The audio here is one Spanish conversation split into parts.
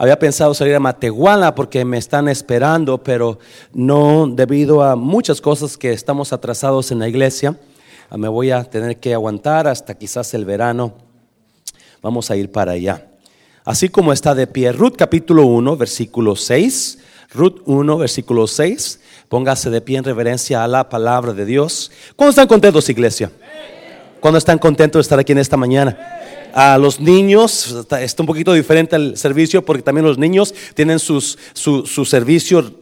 Había pensado salir a Matehuala porque me están esperando, pero no debido a muchas cosas que estamos atrasados en la iglesia. Ah, me voy a tener que aguantar hasta quizás el verano. Vamos a ir para allá. Así como está de pie, Ruth capítulo 1, versículo 6. Ruth 1, versículo 6. Póngase de pie en reverencia a la palabra de Dios. ¿Cuándo están contentos, iglesia? ¿Cuándo están contentos de estar aquí en esta mañana? A los niños, está un poquito diferente el servicio porque también los niños tienen sus, su, servicio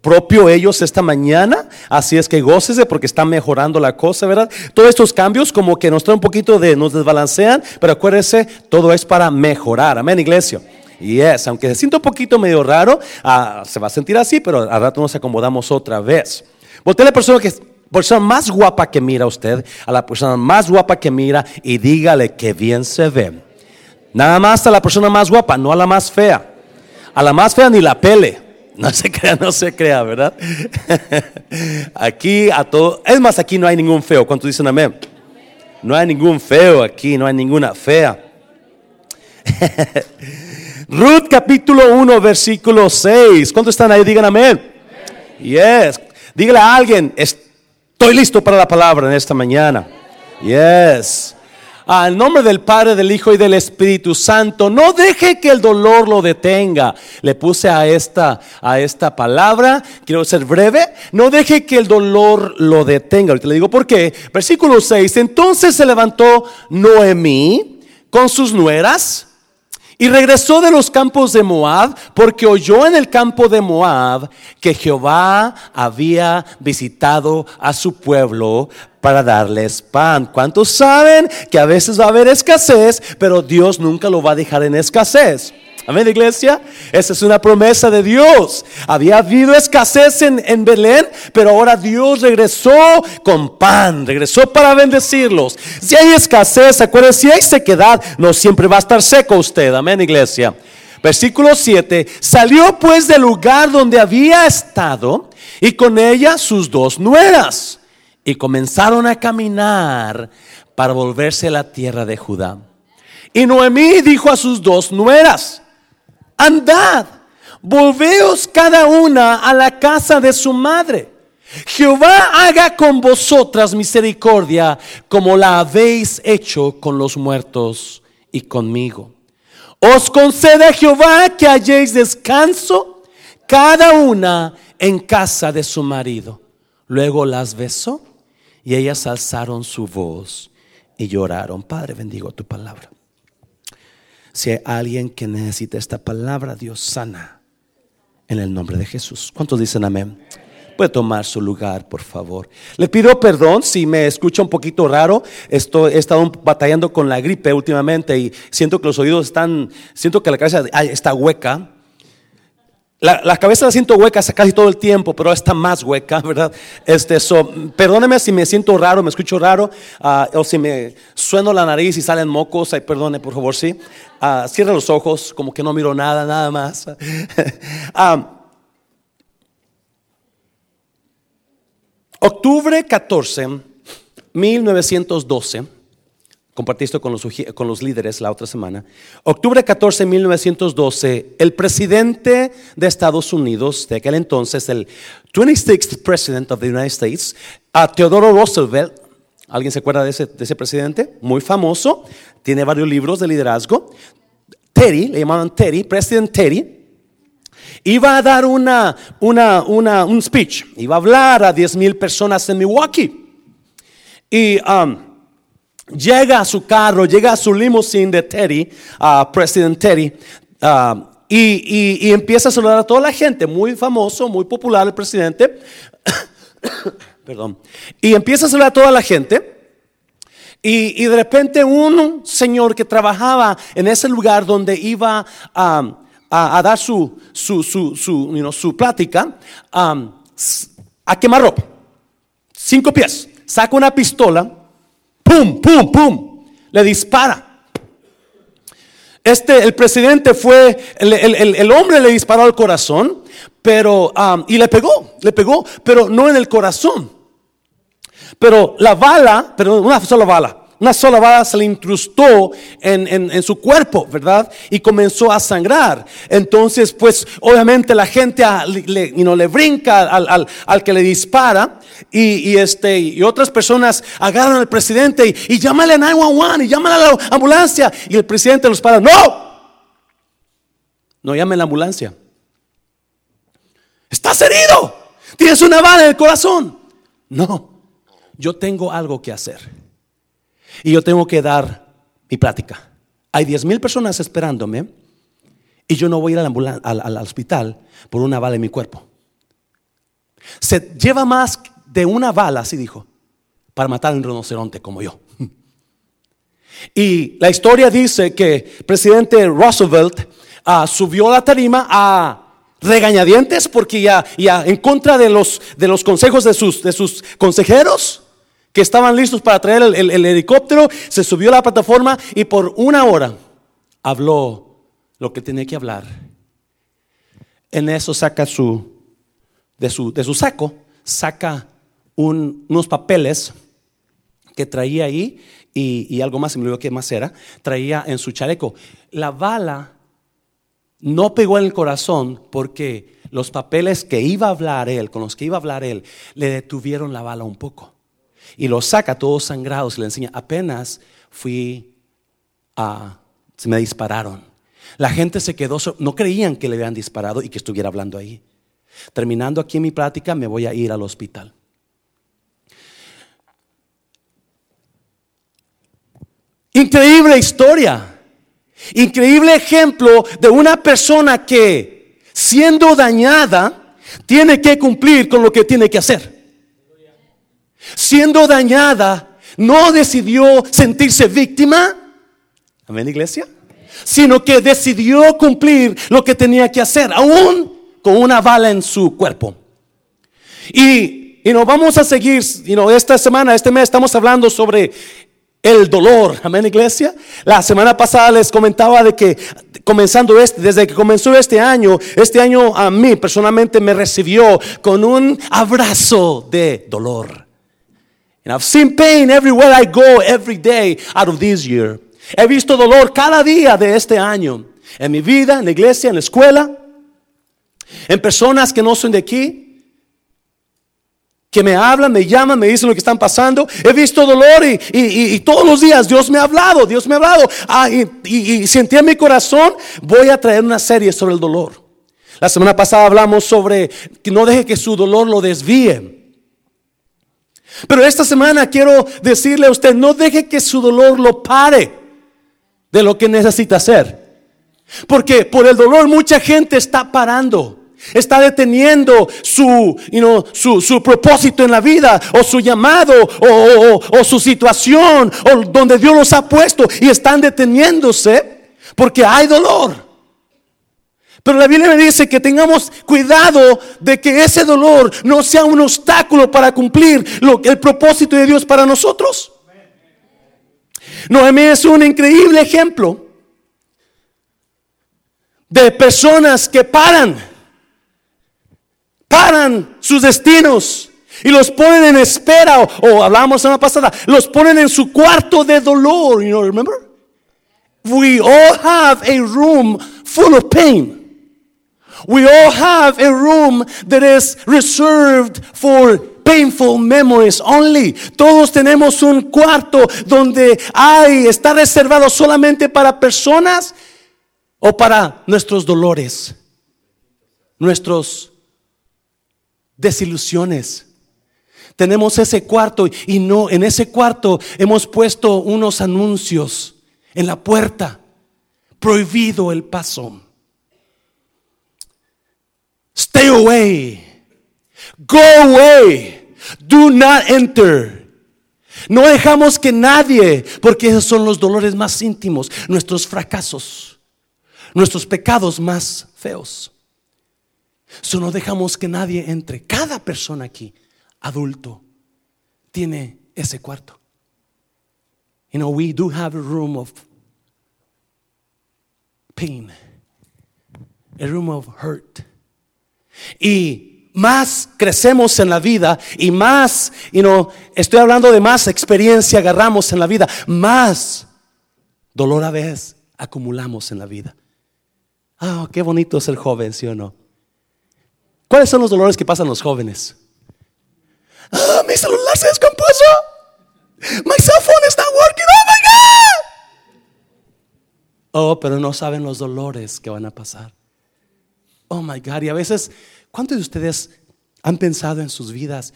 propio ellos esta mañana, así es que gócese porque está mejorando la cosa, ¿verdad? Todos estos cambios como que nos traen un poquito de, nos desbalancean, pero acuérdese, todo es para mejorar, amén iglesia. Y es, aunque se sienta un poquito medio raro, ah, se va a sentir así, pero al rato nos acomodamos otra vez. Voltea a la persona que persona más guapa que mira usted, a la persona más guapa que mira y dígale que bien se ve. Nada más a la persona más guapa, no a la más fea. A la más fea ni la pele. No se crea, no se crea, ¿verdad? Aquí a todo, es más, aquí no hay ningún feo. ¿Cuántos dicen amén? No hay ningún feo aquí, no hay ninguna fea. Ruth capítulo 1, versículo 6. ¿Cuántos están ahí? Digan amén. Yes. Dígale a alguien, Estoy listo para la palabra en esta mañana. Yes. Al nombre del Padre, del Hijo y del Espíritu Santo, no deje que el dolor lo detenga. Le puse a esta, a esta palabra, quiero ser breve, no deje que el dolor lo detenga. Ahorita le digo por qué. Versículo 6, entonces se levantó Noemí con sus nueras y regresó de los campos de Moab porque oyó en el campo de Moab que Jehová había visitado a su pueblo para darles pan. ¿Cuántos saben que a veces va a haber escasez, pero Dios nunca lo va a dejar en escasez? Amén, iglesia. Esa es una promesa de Dios. Había habido escasez en, en, Belén, pero ahora Dios regresó con pan, regresó para bendecirlos. Si hay escasez, acuérdense, si hay sequedad, no siempre va a estar seco usted. Amén, iglesia. Versículo 7. Salió pues del lugar donde había estado y con ella sus dos nueras. Y comenzaron a caminar para volverse a la tierra de Judá. Y Noemí dijo a sus dos nueras, andad, volveos cada una a la casa de su madre. Jehová haga con vosotras misericordia como la habéis hecho con los muertos y conmigo. Os concede Jehová que halléis descanso cada una en casa de su marido. Luego las besó y ellas alzaron su voz y lloraron. Padre, bendigo tu palabra. Si hay alguien que necesita esta palabra, Dios sana en el nombre de Jesús. ¿Cuántos dicen amén? Puede tomar su lugar, por favor. Le pido perdón si me escucha un poquito raro. Estoy, he estado batallando con la gripe últimamente y siento que los oídos están, siento que la cabeza está hueca. La, cabeza la siento hueca casi todo el tiempo, pero está más hueca, ¿verdad? Este, perdóneme si me siento raro, me escucho raro, ah, o si me sueno la nariz y salen mocos, ay, perdone, por favor, sí. Uh, cierra los ojos, como que no miro nada, nada más. Ah, octubre 14, 1912 Compartí esto con los, líderes la otra semana. Octubre 14 de 1912, el presidente de Estados Unidos de aquel entonces, el 26th President of the United States, a Teodoro Roosevelt, ¿alguien se acuerda de ese, de ese presidente? Muy famoso, tiene varios libros de liderazgo. Terry, le llamaban Terry, President Terry, iba a dar un speech, iba a hablar a 10 mil personas en Milwaukee. Y um, llega a su carro, llega a su limusine de Terry, a President Terry, y, empieza a saludar a toda la gente, muy famoso, muy popular el presidente. Perdón. Y empieza a saludar a toda la gente. Y, de repente un señor que trabajaba en ese lugar donde iba a, dar su, su, su, su, plática, a quemar ropa. Cinco pies. Saca una pistola pum, pum, pum, le dispara. Este, el presidente fue, el, hombre le disparó al corazón, pero, y le pegó, le pegó, pero no en el corazón. Pero la bala, pero una sola bala, una sola bala se le incrustó en, en- su cuerpo, ¿verdad? Y comenzó a sangrar. Entonces, pues obviamente la gente le, know, le brinca al, al- al que le dispara y, y, este, y otras personas agarran al presidente y, y llámale a 911 y llámale a la ambulancia. Y el presidente los para, no, no llame a la ambulancia. Estás herido. Tienes una bala en el corazón. No, yo tengo algo que hacer. Y yo tengo que dar mi plática. Hay 10 mil personas esperándome y yo no voy a ir al, al hospital por una bala en mi cuerpo. Se lleva más de una bala, así dijo, para matar a un rinoceronte como yo. Y la historia dice que el presidente Roosevelt ah, subió a la tarima a regañadientes porque ya, ya en contra de los, de los consejos de sus, de sus consejeros que estaban listos para traer el, el- el helicóptero, se subió a la plataforma y por una hora habló lo que tenía que hablar. En eso saca su, de su, saco, saca un- unos papeles que traía ahí y, y algo más, se me olvidó qué más era, traía en su chaleco. La bala no pegó en el corazón porque los papeles que iba a hablar él, con los que iba a hablar él, le detuvieron la bala un poco. Y lo saca todos sangrados y le enseña, apenas fui a, se me dispararon. La gente se quedó, no creían que le habían disparado y que estuviera hablando ahí. Terminando aquí mi plática, me voy a ir al hospital. Increíble historia. Increíble ejemplo de una persona que siendo dañada tiene que cumplir con lo que tiene que hacer. Siendo dañada, no decidió sentirse víctima. Amén, iglesia. Sino que decidió cumplir lo que tenía que hacer, aún con una bala en su cuerpo. Y, y nos vamos a seguir, you know, esta semana, este mes estamos hablando sobre el dolor. Amén, iglesia. La semana pasada les comentaba de que comenzando este, desde que comenzó este año, este año a mí personalmente me recibió con un abrazo de dolor. And I've seen pain everywhere I go every day out of this year. He visto dolor cada día de este año. En mi vida, en la iglesia, en la escuela, en personas que no son de aquí, que me hablan, me llaman, me dicen lo que están pasando. He visto dolor y, todos los días Dios me ha hablado, Dios me ha hablado. Ah, y sentí en mi corazón, voy a traer una serie sobre el dolor. La semana pasada hablamos sobre que no deje que su dolor lo desvíe. Pero esta semana quiero decirle a usted, no deje que su dolor lo pare de lo que necesita hacer. Porque por el dolor mucha gente está parando. Está deteniendo su, su, su propósito en la vida o su llamado o- o- o su situación o donde Dios los ha puesto y están deteniéndose porque hay dolor. Pero la Biblia me dice que tengamos cuidado de que ese dolor no sea un obstáculo para cumplir lo, el propósito de Dios para nosotros. Noemí es un increíble ejemplo de personas que paran, paran sus destinos y los ponen en espera, o, o hablamos la pasada, los ponen en su cuarto de dolor, you know, remember? We all have a room full of pain. We all have a room that is reserved for painful memories only. Todos tenemos un cuarto donde hay, está reservado solamente para personas o para nuestros dolores, nuestros desilusiones. Tenemos ese cuarto y no, en ese cuarto hemos puesto unos anuncios en la puerta. Prohibido el paso. Stay away. Go away. Do not enter. No dejamos que nadie, porque esos son los dolores más íntimos, nuestros fracasos, nuestros pecados más feos. So no dejamos que nadie entre. Cada persona aquí, adulto, tiene ese cuarto. You know, we do have a room of pain, a room of hurt. Y más crecemos en la vida y más, y no, estoy hablando de más experiencia agarramos en la vida, más dolor a vez acumulamos en la vida. Ah, qué bonito es el joven, ¿sí o no? ¿Cuáles son los dolores que pasan los jóvenes? Ah, mi celular se descompuso. My cell phone is not working. Oh my God. Oh, pero no saben los dolores que van a pasar. Oh my God. Y a veces, ¿cuántos de ustedes han pensado en sus vidas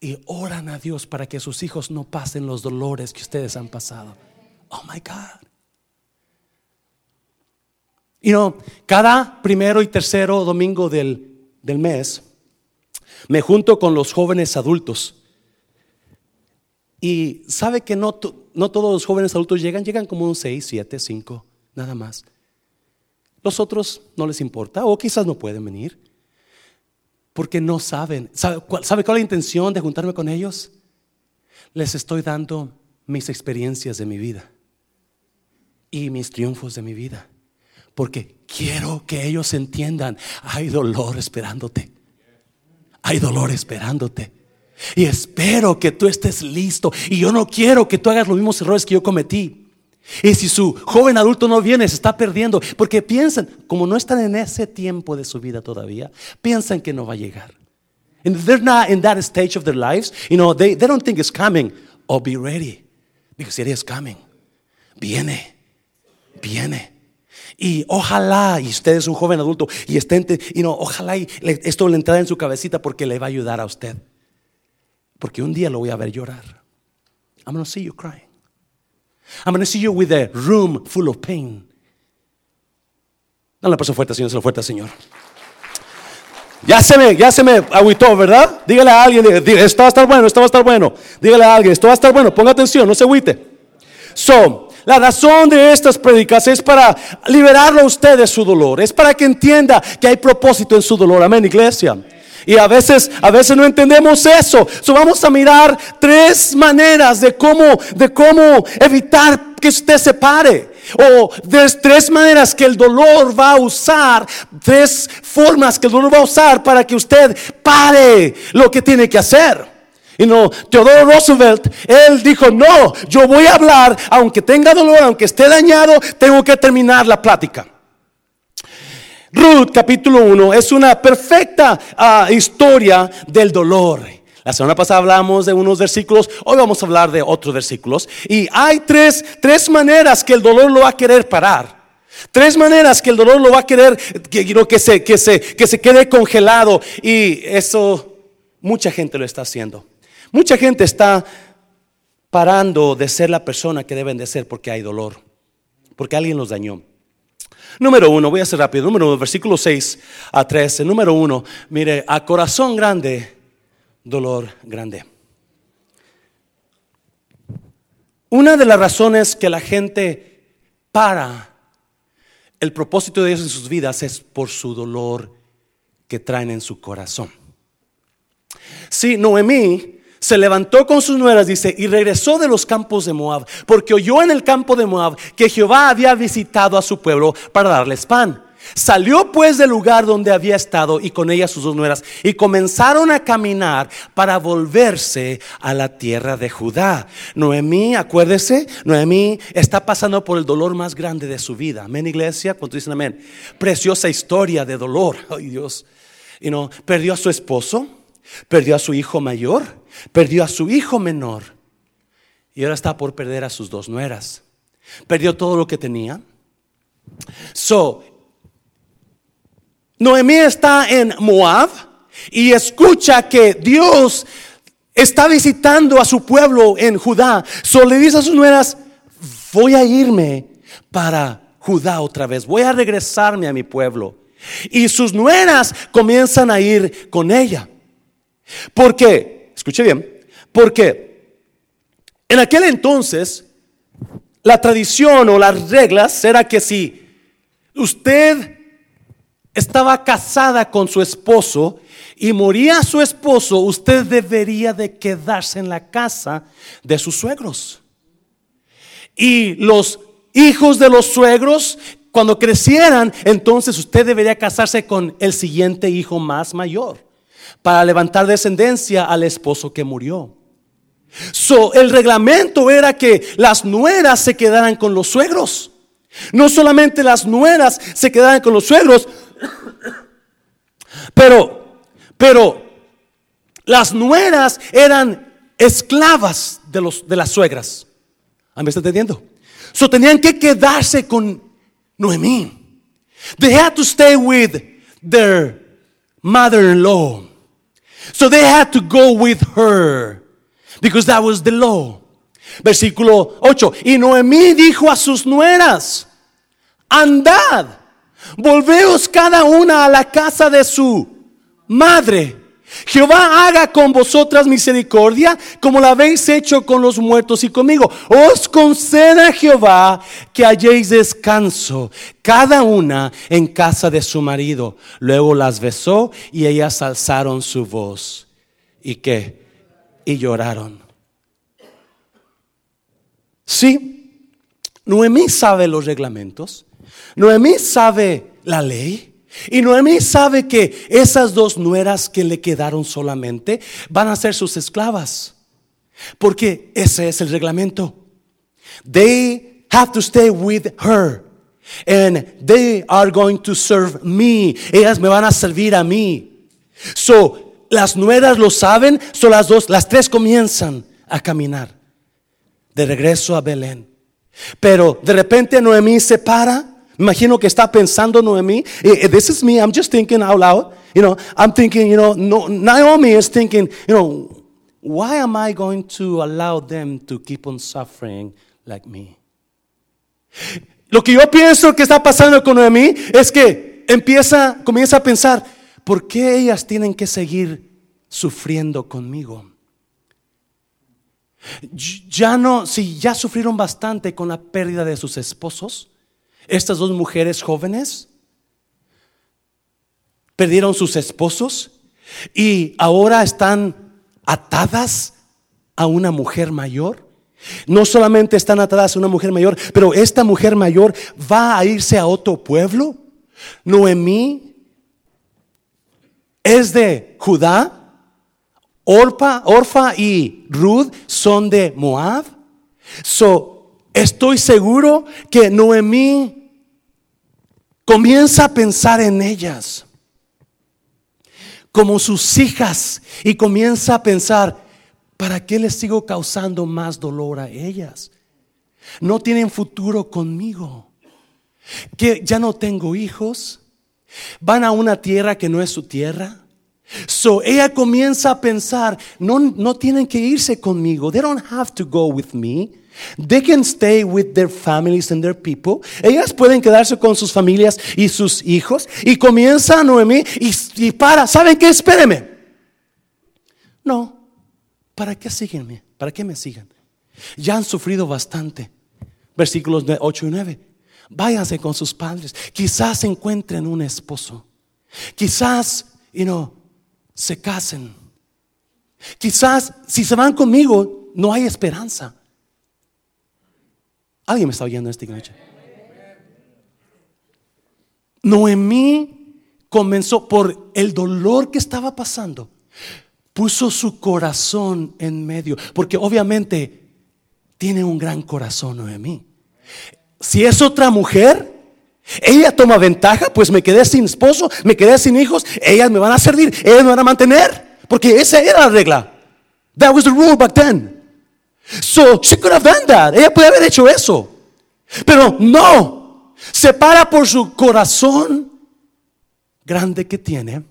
y oran a Dios para que sus hijos no pasen los dolores que ustedes han pasado? Oh my God. Y no, cada primero y tercero domingo del, del mes me junto con los jóvenes adultos. Y sabe que no, no todos los jóvenes adultos llegan, llegan como un 6, 7, 5, nada más. Los otros no les importa o quizás no pueden venir porque no saben. ¿Sabe cuál, ¿Sabe cuál es la intención de juntarme con ellos? Les estoy dando mis experiencias de mi vida y mis triunfos de mi vida. Porque quiero que ellos entiendan, hay dolor esperándote. Hay dolor esperándote. Y espero que tú estés listo. Y yo no quiero que tú hagas los mismos errores que yo cometí. Y si su joven adulto no viene, se está perdiendo. Porque piensan, como no están en ese tiempo de su vida todavía, piensan que no va a llegar. And they're not in that stage of their lives. You know, they, they don't think it's coming. Oh, be ready. Because it is coming. Viene. Viene. Y ojalá, y usted es un joven adulto, y estén, y no, ojalá y esto le entrara en su cabecita porque le va a ayudar a usted. Porque un día lo voy a ver llorar. I'm going to see you crying. I'm going to see you with a room full of pain. Dale paso fuerte, Señor, se lo fuerte, Señor. Ya se me, ya se me agüitó, ¿verdad? Dígale a alguien, esto va a estar bueno, esto va a estar bueno. Dígale a alguien, esto va a estar bueno, ponga atención, no se agüite. So, la razón de estas predicas es para liberarlo a usted de su dolor, es para que entienda que hay propósito en su dolor. Amén, iglesia. Y a veces, a veces no entendemos eso. So vamos a mirar tres maneras de cómo, de cómo evitar que usted se pare. O de tres maneras que el dolor va a usar, tres formas que el dolor va a usar para que usted pare lo que tiene que hacer. Y no, Teodoro Roosevelt, él dijo, no, yo voy a hablar, aunque tenga dolor, aunque esté dañado, tengo que terminar la plática. Ruth capítulo 1 es una perfecta ah, historia del dolor. La semana pasada hablamos de unos versículos, hoy vamos a hablar de otros versículos. Y hay tres, tres maneras que el dolor lo va a querer parar. Tres maneras que el dolor lo va a querer que, que, se, que, se, que se quede congelado. Y eso mucha gente lo está haciendo. Mucha gente está parando de ser la persona que deben de ser porque hay dolor, porque alguien los dañó. Número uno, voy a ser rápido. Número uno, versículo 6 a 13. Número uno, mire, a corazón grande, dolor grande. Una de las razones que la gente para el propósito de Dios en sus vidas es por su dolor que traen en su corazón. Sí, Noemí se levantó con sus nueras, dice, y regresó de los campos de Moab, porque oyó en el campo de Moab que Jehová había visitado a su pueblo para darles pan. Salió pues del lugar donde había estado y con ella sus dos nueras y comenzaron a caminar para volverse a la tierra de Judá. Noemí, acuérdese, Noemí está pasando por el dolor más grande de su vida. Amén, iglesia. Cuando dicen amén, preciosa historia de dolor. Ay, Dios. Y no, perdió a su esposo, perdió a su hijo mayor, Perdió a su hijo menor y ahora está por perder a sus dos nueras. Perdió todo lo que tenía. So, Noemí está en Moab y escucha que Dios está visitando a su pueblo en Judá. So le dice a sus nueras, voy a irme para Judá otra vez, voy a regresarme a mi pueblo. Y sus nueras comienzan a ir con ella. ¿Por qué? Escuche bien, porque en aquel entonces la tradición o las reglas era que si usted estaba casada con su esposo y moría su esposo, usted debería de quedarse en la casa de sus suegros. Y los hijos de los suegros, cuando crecieran, entonces usted debería casarse con el siguiente hijo más mayor para levantar descendencia al esposo que murió. So, el reglamento era que las nueras se quedaran con los suegros. No solamente las nueras se quedaran con los suegros, pero, pero las nueras eran esclavas de, los, de las suegras. ¿Me está entendiendo? So tenían que quedarse con Noemí. They had to stay with their mother-in-law. So they had to go with her because that was the law. Versículo 8. Y Noemí dijo a sus nueras, andad, volveos cada una a la casa de su madre. Jehová haga con vosotras misericordia como la habéis hecho con los muertos y conmigo. Os conceda Jehová que halléis descanso, cada una en casa de su marido. Luego las besó y ellas alzaron su voz. ¿Y qué? Y lloraron. Sí, Noemí sabe los reglamentos. Noemí sabe la ley. Y Noemí sabe que esas dos nueras que le quedaron solamente van a ser sus esclavas. Porque ese es el reglamento. They have to stay with her. And they are going to serve me. Ellas me van a servir a mí. So, las nueras lo saben. So, las dos, las tres comienzan a caminar de regreso a Belén. Pero de repente Noemí se para Imagino que está pensando Noemí. Eh, eh, this is me. I'm just thinking out loud. You know, I'm thinking, you know, no, Naomi is thinking, you know, why am I going to allow them to keep on suffering like me? Lo que yo pienso que está pasando con Noemí es que empieza, comienza a pensar, ¿por qué ellas tienen que seguir sufriendo conmigo? Ya no, si ya sufrieron bastante con la pérdida de sus esposos, estas dos mujeres jóvenes perdieron sus esposos y ahora están atadas a una mujer mayor. No solamente están atadas a una mujer mayor, pero esta mujer mayor va a irse a otro pueblo. Noemí es de Judá. Orpa, Orfa y Ruth son de Moab. So, Estoy seguro que Noemí comienza a pensar en ellas como sus hijas y comienza a pensar, ¿para qué les sigo causando más dolor a ellas? No tienen futuro conmigo. Que ya no tengo hijos. Van a una tierra que no es su tierra. So ella comienza a pensar, no, no tienen que irse conmigo. They don't have to go with me. They can stay with their families and their people. Ellas pueden quedarse con sus familias y sus hijos. Y comienza Noemí y, y para. ¿Saben qué? Espéreme. No. ¿Para qué síguenme? ¿Para qué me sigan? Ya han sufrido bastante. Versículos 8 y 9. Váyanse con sus padres. Quizás encuentren un esposo. Quizás, you know, se casen. Quizás si se van conmigo, no hay esperanza. ¿Alguien me está oyendo esta noche? Noemí comenzó por el dolor que estaba pasando. Puso su corazón en medio, porque obviamente tiene un gran corazón Noemí. Si es otra mujer, ella toma ventaja, pues me quedé sin esposo, me quedé sin hijos, ellas me van a servir, ellas me van a mantener, porque esa era la regla. That was the rule back then. So she could have done that. Ella puede haber hecho eso. Pero no. Se para por su corazón grande que tiene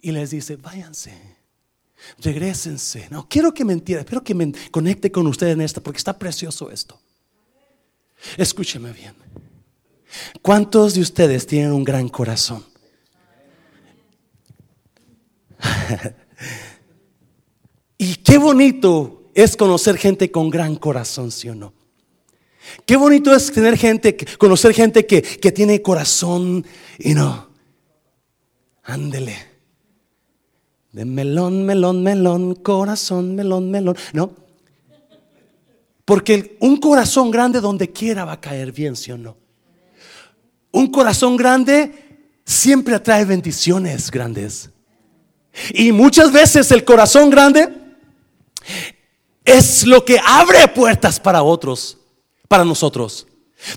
y les dice, váyanse, regresense. No, quiero que me entienda, espero que me conecte con ustedes en esto porque está precioso esto. Escúcheme bien. ¿Cuántos de ustedes tienen un gran corazón? y qué bonito es conocer gente con gran corazón, ¿sí o no? Qué bonito es tener gente, conocer gente que, tiene corazón y no. Ándele. De melón, melón, melón, corazón, melón, melón. No. Porque un corazón grande donde quiera va a caer bien, ¿sí o no? Un corazón grande siempre atrae bendiciones grandes. Y muchas veces el corazón grande es lo que abre puertas para otros, para nosotros.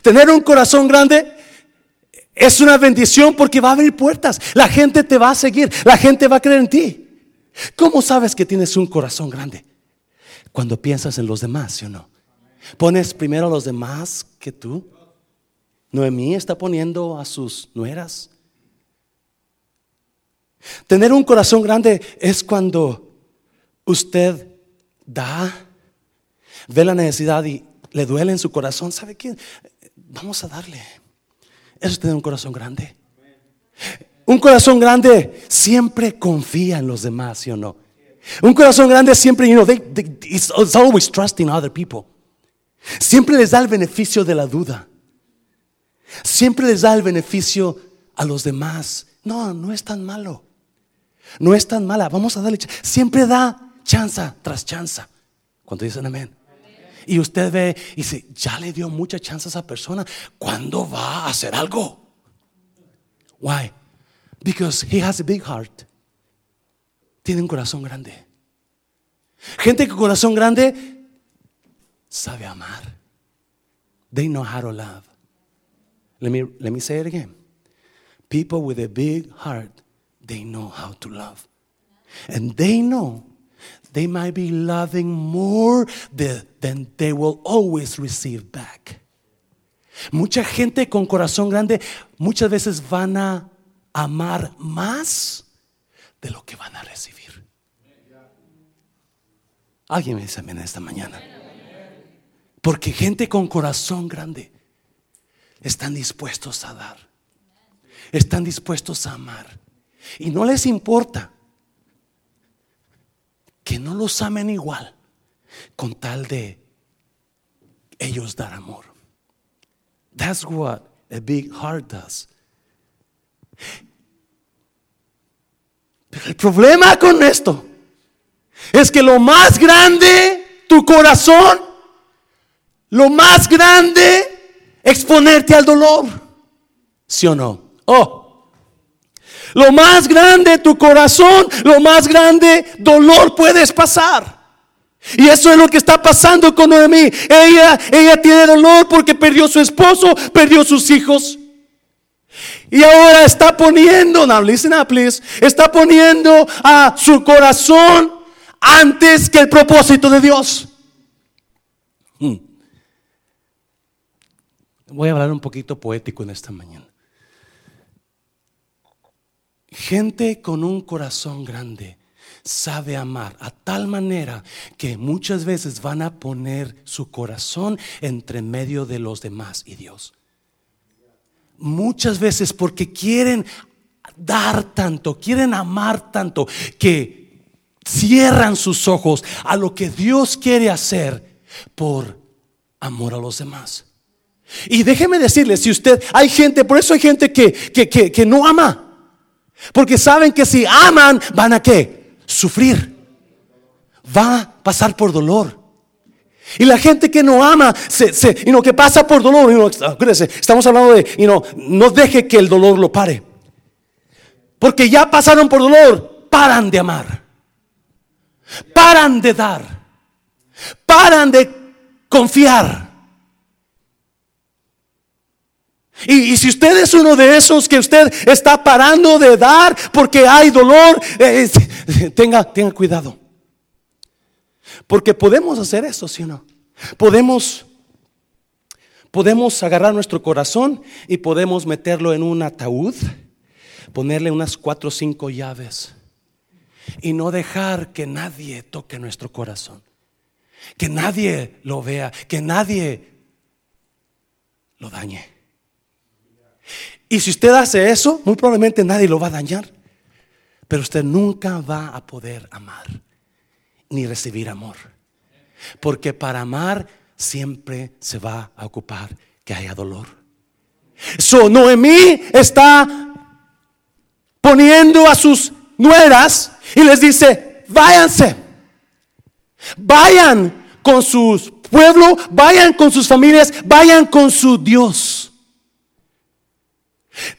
Tener un corazón grande es una bendición porque va a abrir puertas. La gente te va a seguir, la gente va a creer en ti. ¿Cómo sabes que tienes un corazón grande? Cuando piensas en los demás, ¿sí o no? ¿Pones primero a los demás que tú? Noemí está poniendo a sus nueras. Tener un corazón grande es cuando usted da, ve la necesidad y le duele en su corazón. ¿Sabe qué? Vamos a darle. Eso es tener un corazón grande. Un corazón grande siempre confía en los demás, ¿sí o no? Un corazón grande siempre, you know, they, it's, always trusting other people. Siempre les da el beneficio de la duda. Siempre les da el beneficio a los demás. No, no es tan malo. No es tan mala. Vamos a darle. Siempre da chanza tras chanza. Cuando dicen amén. Y usted ve y dice, ya le dio mucha chance a esa persona. ¿Cuándo va a hacer algo? Why? Because he has a big heart. Tiene un corazón grande. Gente con corazón grande sabe amar. They know how to love. Let me, let me say it again. People with a big heart, they know how to love. And they know they might be loving more than they will always receive back. Mucha gente con corazón grande muchas veces van a amar más de lo que van a recibir. Alguien me dice amén esta mañana. Porque gente con corazón grande están dispuestos a dar. Están dispuestos a amar. Y no les importa que no los amen igual con tal de ellos dar amor. That's what a big heart does. Pero el problema con esto es que lo más grande, tu corazón, lo más grande, exponerte al dolor. ¿Sí o no? Oh. Lo más grande, tu corazón, lo más grande, dolor puedes pasar. Y eso es lo que está pasando con Noemí. Ella, ella tiene dolor porque perdió su esposo, perdió sus hijos. Y ahora está poniendo, now listen up please, está poniendo a su corazón antes que el propósito de Dios. Hmm. Voy a hablar un poquito poético en esta mañana. Gente con un corazón grande sabe amar a tal manera que muchas veces van a poner su corazón entre medio de los demás y Dios. Muchas veces porque quieren dar tanto, quieren amar tanto, que cierran sus ojos a lo que Dios quiere hacer por amor a los demás. Y déjeme decirle, si usted, hay gente, por eso hay gente que, que, que, que no ama, porque saben que si aman, van a qué? Sufrir. Va a pasar por dolor. Y la gente que no ama, y no, que pasa por dolor, y no, estamos hablando de, y no, no deje que el dolor lo pare. Porque ya pasaron por dolor, paran de amar, paran de dar, paran de confiar. Y, si usted es uno de esos que usted está parando de dar porque hay dolor, eh, tenga, tenga cuidado. Porque podemos hacer eso, ¿sí o no? Podemos, podemos agarrar nuestro corazón y podemos meterlo en un ataúd, ponerle unas cuatro o cinco llaves y no dejar que nadie toque nuestro corazón. Que nadie lo vea, que nadie lo dañe. Y si usted hace eso, muy probablemente nadie lo va a dañar. Pero usted nunca va a poder amar ni recibir amor. Porque para amar siempre se va a ocupar que haya dolor. So Noemí está poniendo a sus nueras y les dice, váyanse, vayan con su pueblo, vayan con sus familias, vayan con su Dios.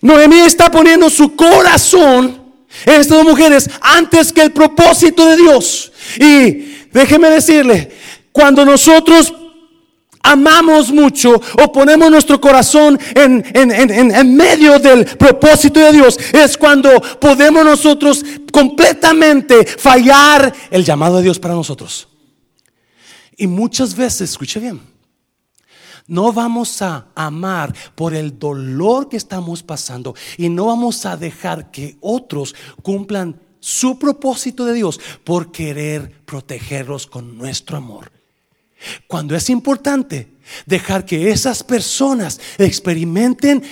Noemí está poniendo su corazón Estas dos mujeres antes que el propósito de Dios. Y déjeme decirle, cuando nosotros amamos mucho o ponemos nuestro corazón en, en, medio del propósito de Dios, es cuando podemos nosotros completamente fallar el llamado de Dios para nosotros. Y muchas veces, escuche bien, no vamos a amar por el dolor que estamos pasando y no vamos a dejar que otros cumplan su propósito de Dios por querer protegerlos con nuestro amor. Cuando es importante dejar que esas personas experimenten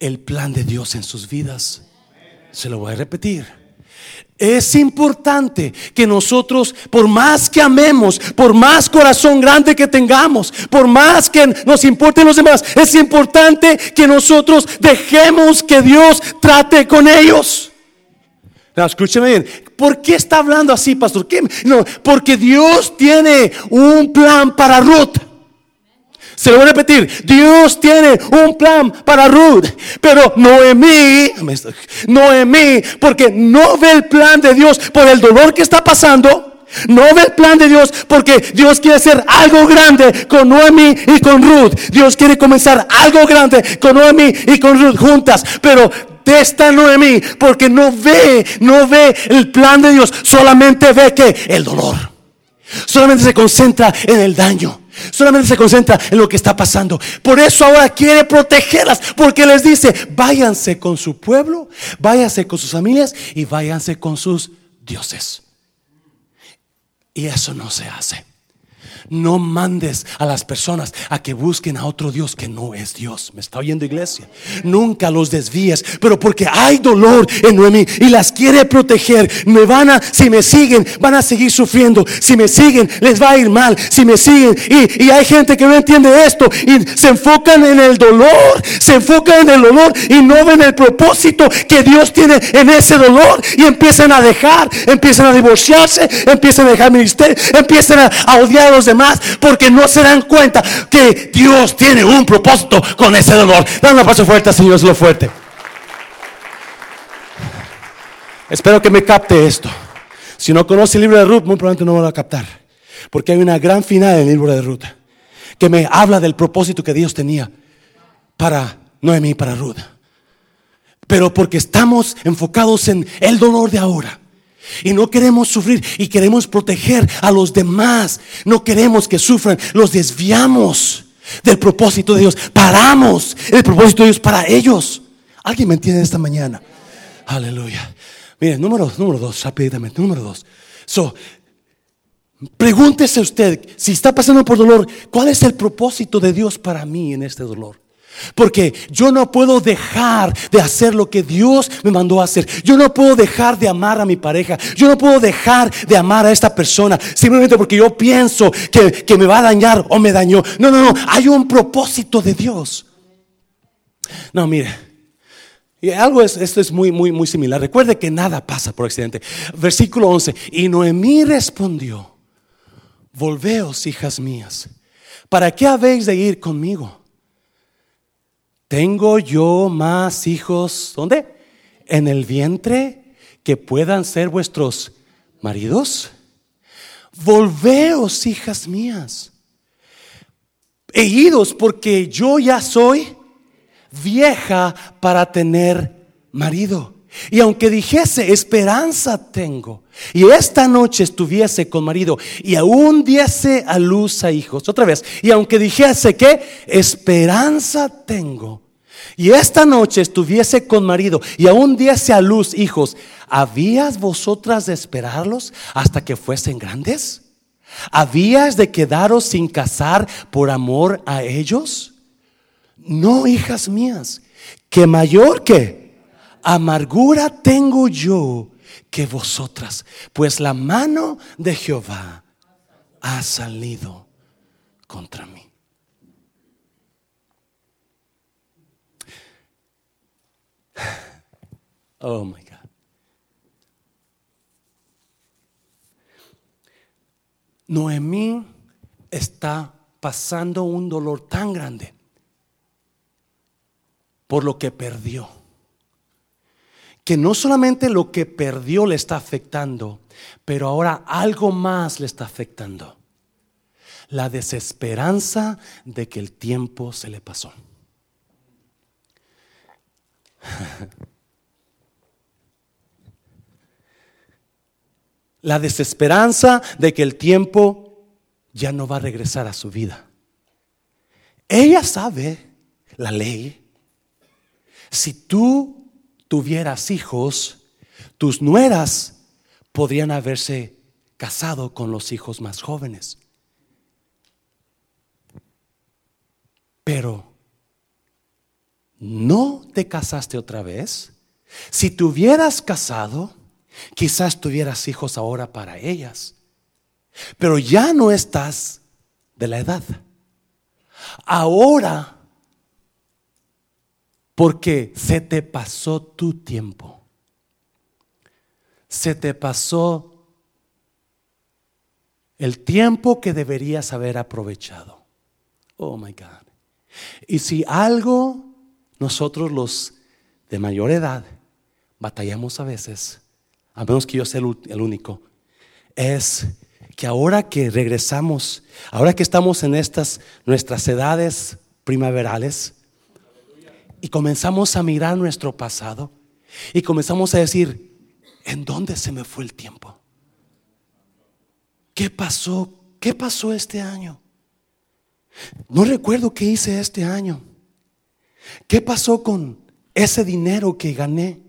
el plan de Dios en sus vidas. Se lo voy a repetir. Es importante que nosotros, por más que amemos, por más corazón grande que tengamos, por más que nos importen los demás, es importante que nosotros dejemos que Dios trate con ellos. No, escúcheme bien. ¿Por qué está hablando así, pastor? No, porque Dios tiene un plan para Ruth. Se lo voy a repetir. Dios tiene un plan para Ruth. Pero Noemí, Noemí, porque no ve el plan de Dios por el dolor que está pasando. No ve el plan de Dios porque Dios quiere hacer algo grande con Noemí y con Ruth. Dios quiere comenzar algo grande con Noemí y con Ruth juntas. Pero esta Noemí porque no ve, no ve el plan de Dios, solamente ve que el dolor. Solamente se concentra en el daño. Solamente se concentra en lo que está pasando. Por eso ahora quiere protegerlas. Porque les dice, váyanse con su pueblo, váyanse con sus familias y váyanse con sus dioses. Y eso no se hace. No mandes a las personas a que busquen a otro Dios que no es Dios. ¿Me está oyendo iglesia? Nunca los desvíes, pero porque hay dolor en Noemí y las quiere proteger. Me van a, si me siguen, van a seguir sufriendo. Si me siguen, les va a ir mal. Si me siguen, y, y hay gente que no entiende esto y se enfocan en el dolor, se enfocan en el dolor y no ven el propósito que Dios tiene en ese dolor y empiezan a dejar, empiezan a divorciarse, empiezan a dejar ministerio, empiezan a, a odiar a los demás más porque no se dan cuenta que Dios tiene un propósito con ese dolor. Dame un paso fuerte, Señor, es lo fuerte. Espero que me capte esto. Si no conoce el libro de Ruth, muy probablemente no me lo va a captar. Porque hay una gran final en el libro de Ruth que me habla del propósito que Dios tenía para Noemí y para Ruth. Pero porque estamos enfocados en el dolor de ahora y no queremos sufrir y queremos proteger a los demás. No queremos que sufran. Los desviamos del propósito de Dios. Paramos el propósito de Dios para ellos. ¿Alguien me entiende esta mañana? Aleluya. Mire, número, número dos, rápidamente. Número dos. So, pregúntese usted, si está pasando por dolor, ¿cuál es el propósito de Dios para mí en este dolor? Porque yo no puedo dejar de hacer lo que Dios me mandó hacer. Yo no puedo dejar de amar a mi pareja. Yo no puedo dejar de amar a esta persona simplemente porque yo pienso que, me va a dañar o me dañó. No, no, no. Hay un propósito de Dios. No, mire. Y algo es, esto es muy, muy, muy similar. Recuerde que nada pasa por accidente. Versículo 11. Y Noemí respondió, volveos, hijas mías, ¿para qué habéis de ir conmigo? ¿Tengo yo más hijos? ¿Dónde? En el vientre que puedan ser vuestros maridos. Volveos, hijas mías. E idos porque yo ya soy vieja para tener marido. Y aunque dijese, esperanza tengo, y esta noche estuviese con marido, y aún diese a luz a hijos, otra vez, y aunque dijese que esperanza tengo, y esta noche estuviese con marido, y aún diese a luz hijos, ¿habías vosotras de esperarlos hasta que fuesen grandes? ¿Habías de quedaros sin casar por amor a ellos? No, hijas mías, que mayor que amargura tengo yo que vosotras, pues la mano de Jehová ha salido contra mí. Oh my God. Noemí está pasando un dolor tan grande por lo que perdió que no solamente lo que perdió le está afectando, pero ahora algo más le está afectando. La desesperanza de que el tiempo se le pasó. La desesperanza de que el tiempo ya no va a regresar a su vida. Ella sabe la ley. Si tú tuvieras hijos, tus nueras podrían haberse casado con los hijos más jóvenes. Pero no te casaste otra vez. Si te hubieras casado, quizás tuvieras hijos ahora para ellas. Pero ya no estás de la edad. Ahora porque se te pasó tu tiempo. Se te pasó el tiempo que deberías haber aprovechado. Oh my God. Y si algo nosotros los de mayor edad batallamos a veces, a menos que yo sea el único, es que ahora que regresamos, ahora que estamos en estas nuestras edades primaverales, y comenzamos a mirar nuestro pasado y comenzamos a decir, ¿en dónde se me fue el tiempo? ¿Qué pasó? ¿Qué pasó este año? No recuerdo qué hice este año. ¿Qué pasó con ese dinero que gané?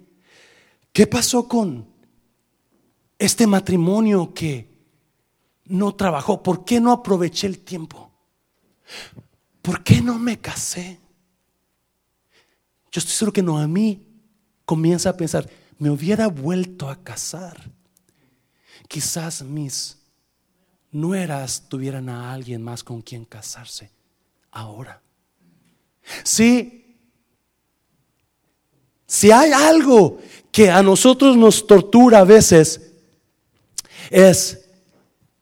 ¿Qué pasó con este matrimonio que no trabajó? ¿Por qué no aproveché el tiempo? ¿Por qué no me casé? Yo estoy seguro que no a mí comienza a pensar, me hubiera vuelto a casar. Quizás mis nueras tuvieran a alguien más con quien casarse ahora. Sí, si hay algo que a nosotros nos tortura a veces, es,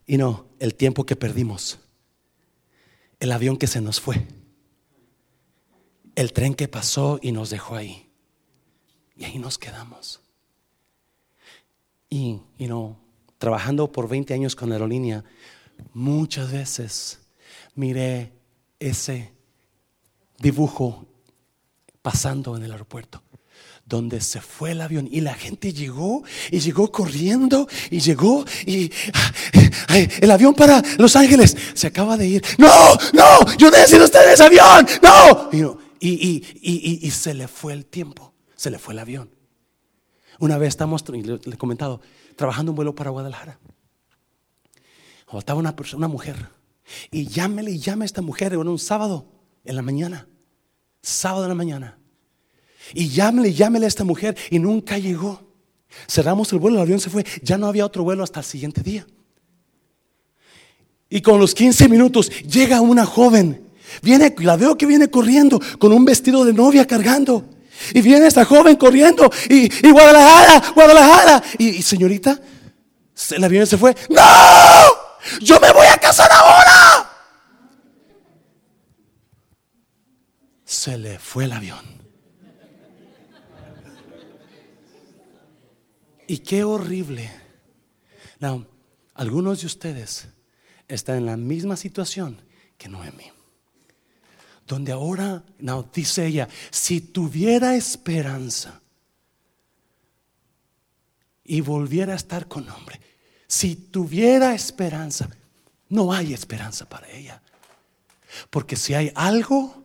y no, el tiempo que perdimos, el avión que se nos fue el tren que pasó y nos dejó ahí. Y ahí nos quedamos. Y, you know, trabajando por 20 años con aerolínea, muchas veces miré ese dibujo pasando en el aeropuerto donde se fue el avión y la gente llegó y llegó corriendo y llegó y el avión para Los Ángeles se acaba de ir. No, no, yo necesito estar en ese avión. No. Y, se le fue el tiempo, se le fue el avión. Una vez estamos, le, he comentado, trabajando un vuelo para Guadalajara. Faltaba una, persona, una mujer. Y llámele y a esta mujer en un sábado en la mañana. Sábado en la mañana. Y llámele y llámele a esta mujer y nunca llegó. Cerramos el vuelo, el avión se fue. Ya no había otro vuelo hasta el siguiente día. Y con los 15 minutos llega una joven Viene, la veo que viene corriendo con un vestido de novia cargando. Y viene esta joven corriendo y, Guadalajara, Guadalajara. Y, señorita, el avión se fue. ¡No! ¡Yo me voy a casar ahora! Se le fue el avión. Y qué horrible. Algunos de ustedes están en la misma situación que Noemi donde ahora, no, dice ella, si tuviera esperanza y volviera a estar con hombre, si tuviera esperanza, no hay esperanza para ella. Porque si hay algo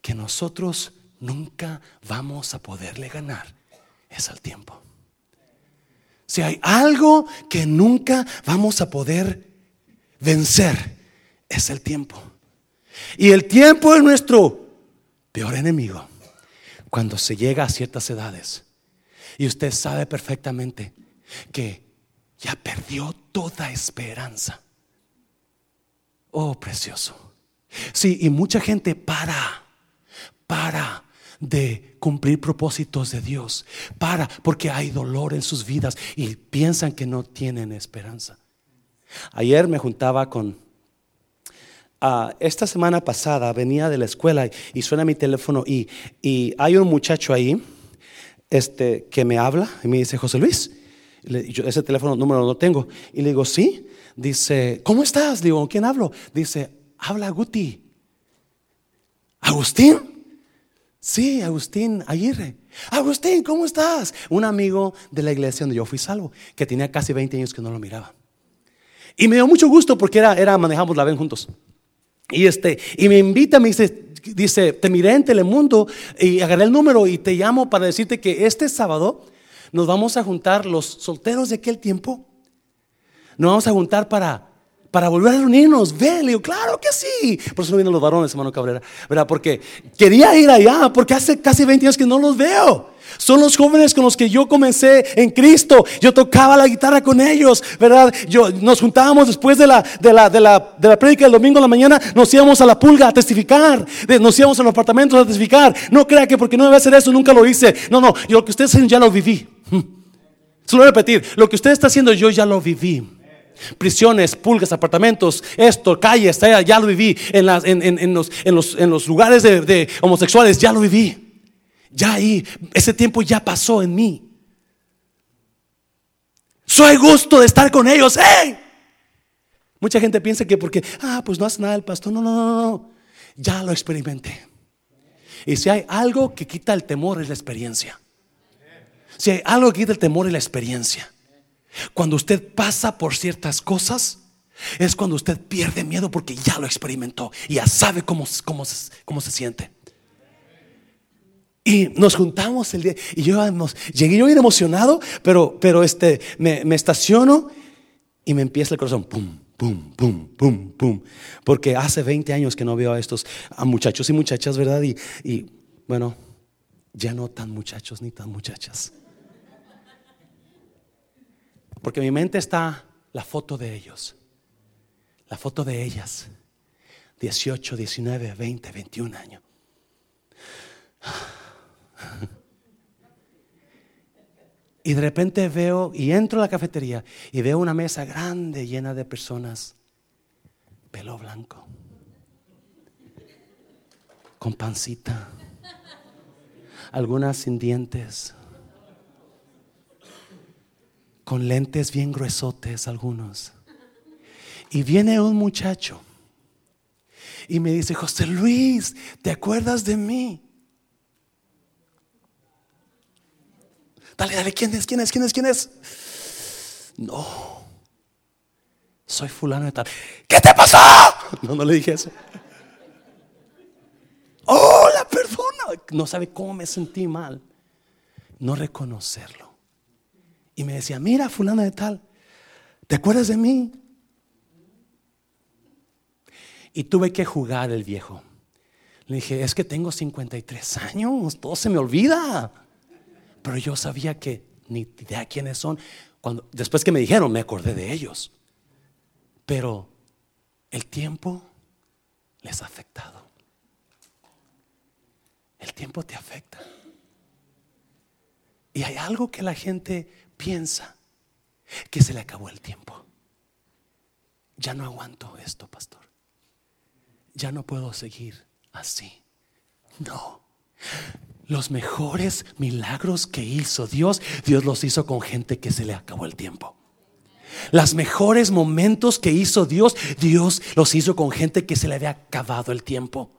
que nosotros nunca vamos a poderle ganar, es al tiempo. Si hay algo que nunca vamos a poder vencer, es el tiempo. Y el tiempo es nuestro peor enemigo cuando se llega a ciertas edades. Y usted sabe perfectamente que ya perdió toda esperanza. Oh, precioso. Sí, y mucha gente para, para de cumplir propósitos de Dios. Para, porque hay dolor en sus vidas y piensan que no tienen esperanza. Ayer me juntaba con Ah, esta semana pasada venía de la escuela y suena mi teléfono y, hay un muchacho ahí este, que me habla y me dice, José Luis, yo ese teléfono número no tengo. Y le digo, sí. Dice, ¿cómo estás? Digo, ¿quién hablo? Dice, habla Guti. ¿Agustín? Sí, Agustín Aguirre. Agustín, ¿cómo estás? Un amigo de la iglesia donde yo fui salvo, que tenía casi 20 años que no lo miraba. Y me dio mucho gusto porque era, era manejamos la ven juntos. Y este, y me invita, me dice, dice, te miré en Telemundo y agarré el número y te llamo para decirte que este sábado nos vamos a juntar los solteros de aquel tiempo. Nos vamos a juntar para para volver a reunirnos. Ven, le digo, claro que sí. Por eso no vienen los varones, hermano Cabrera. ¿Verdad? Porque quería ir allá, porque hace casi 20 años que no los veo. Son los jóvenes con los que yo comencé en Cristo. Yo tocaba la guitarra con ellos, ¿verdad? Yo, nos juntábamos después de la, de la, de la, de la prédica del domingo en la mañana, nos íbamos a la pulga a testificar, nos íbamos a los apartamentos a testificar. No crea que porque no debe hacer eso nunca lo hice. No, no, yo lo que ustedes hacen ya lo viví. Se repetir, lo que usted está haciendo yo ya lo viví. Prisiones, pulgas, apartamentos, esto, calles, ya lo viví. En, los, lugares de, homosexuales, ya lo viví. Ya ahí, ese tiempo ya pasó en mí. Soy gusto de estar con ellos. ¡Hey! Mucha gente piensa que porque, ah, pues no hace nada el pastor. No, no, no, no. Ya lo experimenté. Y si hay algo que quita el temor es la experiencia. Si hay algo que quita el temor es la experiencia. Cuando usted pasa por ciertas cosas, es cuando usted pierde miedo porque ya lo experimentó ya sabe cómo, cómo, cómo se siente. Y nos juntamos el día y yo llegué yo bien emocionado, pero, pero este, me, estaciono y me empieza el corazón, pum, pum, pum, pum, pum. Porque hace 20 años que no veo a estos a muchachos y muchachas, ¿verdad? Y, y bueno, ya no tan muchachos ni tan muchachas. Porque en mi mente está la foto de ellos, la foto de ellas, 18, 19, 20, 21 años. Y de repente veo y entro a la cafetería y veo una mesa grande llena de personas, pelo blanco, con pancita, algunas sin dientes, con lentes bien gruesotes algunos. Y viene un muchacho y me dice, José Luis, ¿te acuerdas de mí? Dale, dale, ¿quién es? ¿Quién es? ¿Quién es? ¿Quién es? No, soy fulano de tal. ¿Qué te pasó? No, no le dije eso. Oh, la persona. No sabe cómo me sentí mal. No reconocerlo. Y me decía, mira, fulana de tal, ¿te acuerdas de mí? Y tuve que jugar el viejo. Le dije, es que tengo 53 años, todo se me olvida. Pero yo sabía que ni idea quiénes son. Cuando, después que me dijeron, me acordé de ellos. Pero el tiempo les ha afectado. El tiempo te afecta. Y hay algo que la gente piensa que se le acabó el tiempo. Ya no aguanto esto, pastor. Ya no puedo seguir así. No. Los mejores milagros que hizo Dios, Dios los hizo con gente que se le acabó el tiempo. Los mejores momentos que hizo Dios, Dios los hizo con gente que se le había acabado el tiempo.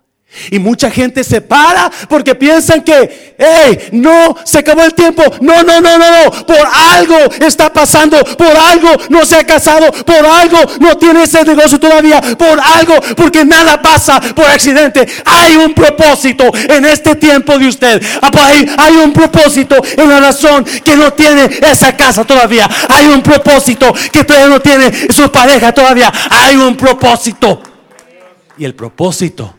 Y mucha gente se para porque piensan que, hey, no, se acabó el tiempo. No, no, no, no, no. Por algo está pasando. Por algo no se ha casado. Por algo no tiene ese negocio todavía. Por algo, porque nada pasa por accidente. Hay un propósito en este tiempo de usted. Hay un propósito en la razón que no tiene esa casa todavía. Hay un propósito que todavía no tiene su pareja todavía. Hay un propósito. Y el propósito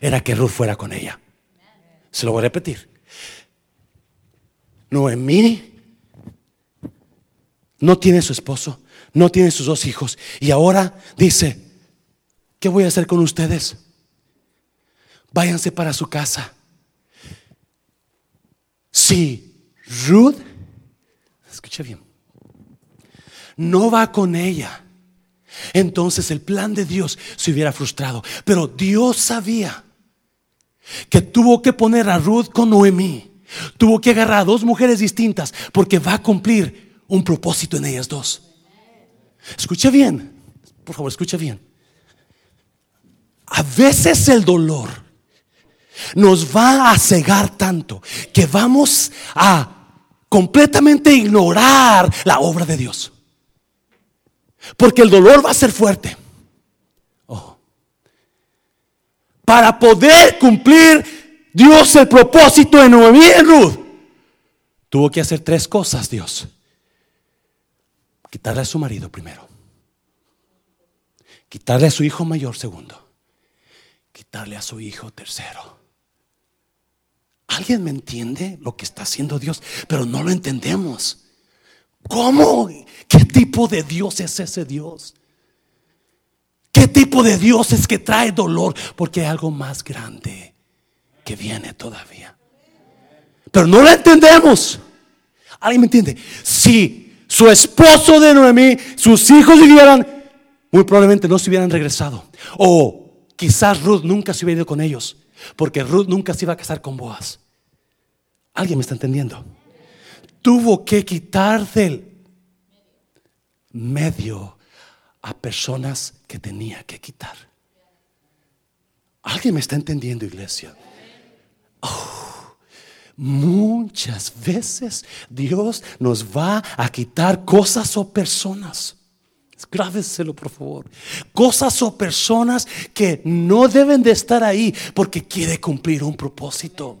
era que Ruth fuera con ella. Se lo voy a repetir. Noemí no tiene su esposo, no tiene sus dos hijos. Y ahora dice, ¿qué voy a hacer con ustedes? Váyanse para su casa. Si Ruth, escucha bien, no va con ella, entonces el plan de Dios se hubiera frustrado. Pero Dios sabía que tuvo que poner a Ruth con Noemí Tuvo que agarrar a dos mujeres distintas porque va a cumplir un propósito en ellas dos. Escucha bien, por favor, escucha bien. A veces el dolor nos va a cegar tanto que vamos a completamente ignorar la obra de Dios. Porque el dolor va a ser fuerte. Oh. Para poder cumplir Dios el propósito de Noemí Ruth, tuvo que hacer tres cosas Dios. Quitarle a su marido primero. Quitarle a su hijo mayor segundo. Quitarle a su hijo tercero. ¿Alguien me entiende lo que está haciendo Dios? Pero no lo entendemos. ¿Cómo? ¿Qué tipo de Dios es ese Dios? ¿Qué tipo de Dios es que trae dolor? Porque hay algo más grande que viene todavía. Pero no lo entendemos. ¿Alguien me entiende? Si su esposo de Noemí, sus hijos vivieran, muy probablemente no se hubieran regresado. O quizás Ruth nunca se hubiera ido con ellos. Porque Ruth nunca se iba a casar con Boaz. ¿Alguien me está entendiendo? Tuvo que quitar del medio a personas que tenía que quitar. ¿Alguien me está entendiendo, iglesia? Oh, muchas veces Dios nos va a quitar cosas o personas. Grábeselo, por favor. Cosas o personas que no deben de estar ahí porque quiere cumplir un propósito.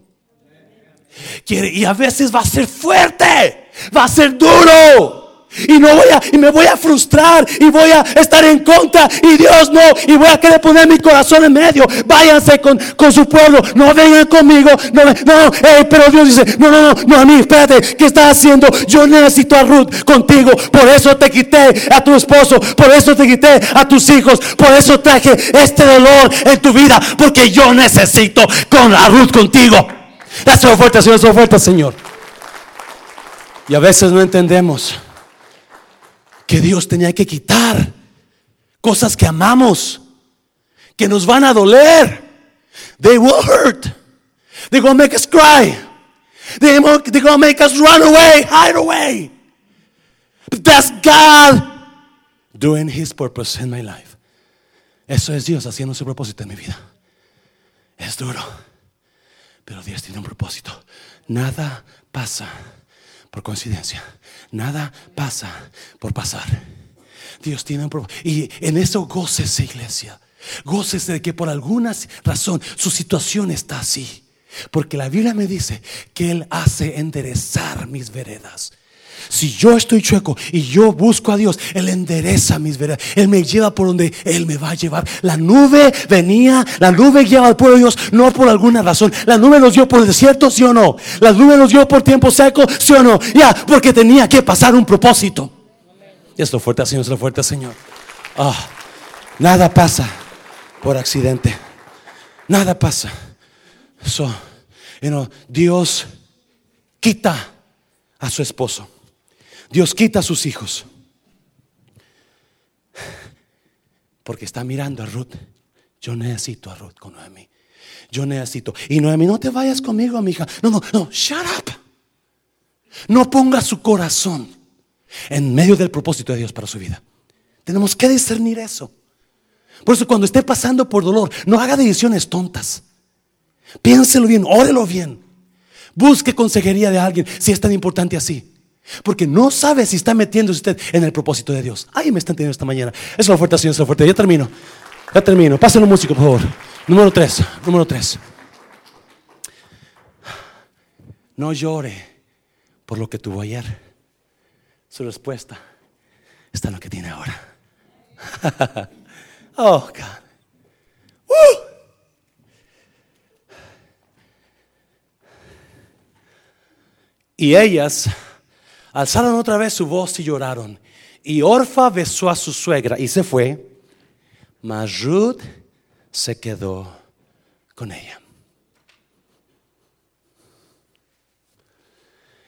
Quiere, y a veces va a ser fuerte, va a ser duro. Y no voy a, y me voy a frustrar y voy a estar en contra y Dios no, y voy a querer poner mi corazón en medio. Váyanse con, con su pueblo, no vengan conmigo. No, no, pero Dios dice, no, no, no, no, a mí, espérate, ¿qué estás haciendo? Yo necesito a Ruth contigo, por eso te quité a tu esposo, por eso te quité a tus hijos, por eso traje este dolor en tu vida, porque yo necesito con a Ruth contigo. Dáselo fuerte, Señor, dáselo fuerte, Señor. Y a veces no entendemos que Dios tenía que quitar cosas que amamos, que nos van a doler. They will hurt. They're going to make us cry. They're going to make us run away, hide away. But that's God doing His purpose in my life. Eso es Dios haciendo su propósito en mi vida. Es duro. Pero Dios tiene un propósito. Nada pasa por coincidencia. Nada pasa por pasar. Dios tiene un propósito. Y en eso gócese, iglesia. Gócese de que por alguna razón su situación está así. Porque la Biblia me dice que Él hace enderezar mis veredas. Si yo estoy chueco y yo busco a Dios, Él endereza mis veredas. Él me lleva por donde Él me va a llevar. La nube venía, la nube guiaba al pueblo de Dios, no por alguna razón. La nube nos dio por el desierto, sí o no. La nube nos dio por tiempo seco, sí o no. Ya, porque tenía que pasar un propósito. Y es lo fuerte, Señor, es lo fuerte, Señor. Ah, nada pasa por accidente. Nada pasa. So, Dios quita a su esposo. Dios quita a sus hijos. Porque está mirando a Ruth. Yo necesito a Ruth con Noemi. Yo necesito. Y Noemi, no te vayas conmigo, mi hija. No, no, no, shut up. No ponga su corazón en medio del propósito de Dios para su vida. Tenemos que discernir eso. Por eso cuando esté pasando por dolor, no haga decisiones tontas. Piénselo bien, órelo bien. Busque consejería de alguien si es tan importante así. Porque no sabe si está metiéndose usted en el propósito de Dios. Ay, me están teniendo esta mañana. Es la fuerte, Señor, es la fuerte. Ya termino. Ya termino. Pásenlo músico, por favor. Número tres. Número tres. No llore por lo que tuvo ayer. Su respuesta está en lo que tiene ahora. oh, God. Y ellas alzaron otra vez su voz y lloraron. Y Orfa besó a su suegra y se fue, mas Ruth se quedó con ella.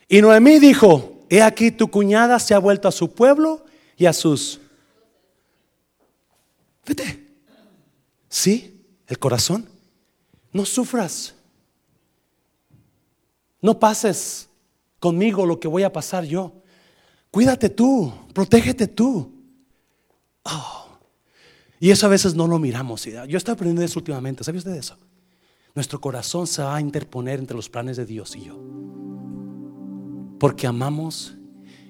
Y Noemí dijo, he aquí tu cuñada se ha vuelto a su pueblo y a sus... Vete. ¿Sí? El corazón. No sufras. No pases conmigo lo que voy a pasar yo. Cuídate tú, protégete tú. Oh. Y eso a veces no lo miramos. Yo estoy aprendiendo eso últimamente. ¿Sabe usted eso? Nuestro corazón se va a interponer entre los planes de Dios y yo. Porque amamos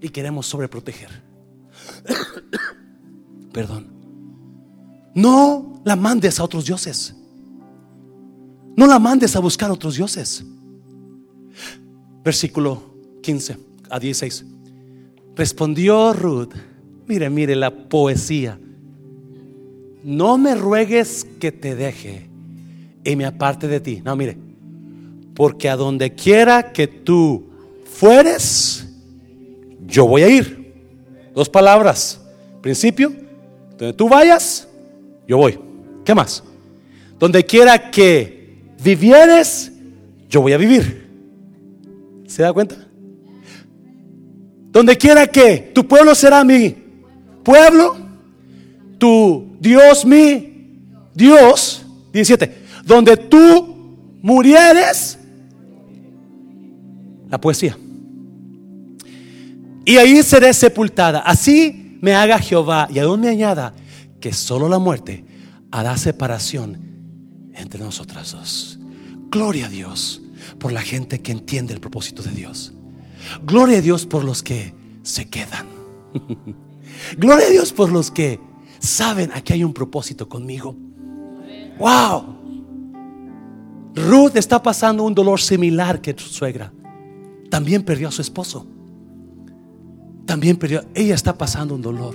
y queremos sobreproteger. Perdón. No la mandes a otros dioses. No la mandes a buscar otros dioses. Versículo 15 a 16. Respondió Ruth. Mire, mire la poesía. No me ruegues que te deje y me aparte de ti. No, mire. Porque a donde quiera que tú fueres, yo voy a ir. Dos palabras. Principio, donde tú vayas, yo voy. ¿Qué más? Donde quiera que vivieres, yo voy a vivir. ¿Se da cuenta? Donde quiera que tu pueblo será mi pueblo, tu Dios mi Dios. 17. Donde tú murieres, la poesía. Y ahí seré sepultada. Así me haga Jehová y aún me añada que solo la muerte hará separación entre nosotras dos. Gloria a Dios por la gente que entiende el propósito de Dios. Gloria a Dios por los que se quedan. Gloria a Dios por los que saben aquí hay un propósito conmigo. Wow. Ruth está pasando un dolor similar que su suegra. También perdió a su esposo. También perdió. Ella está pasando un dolor.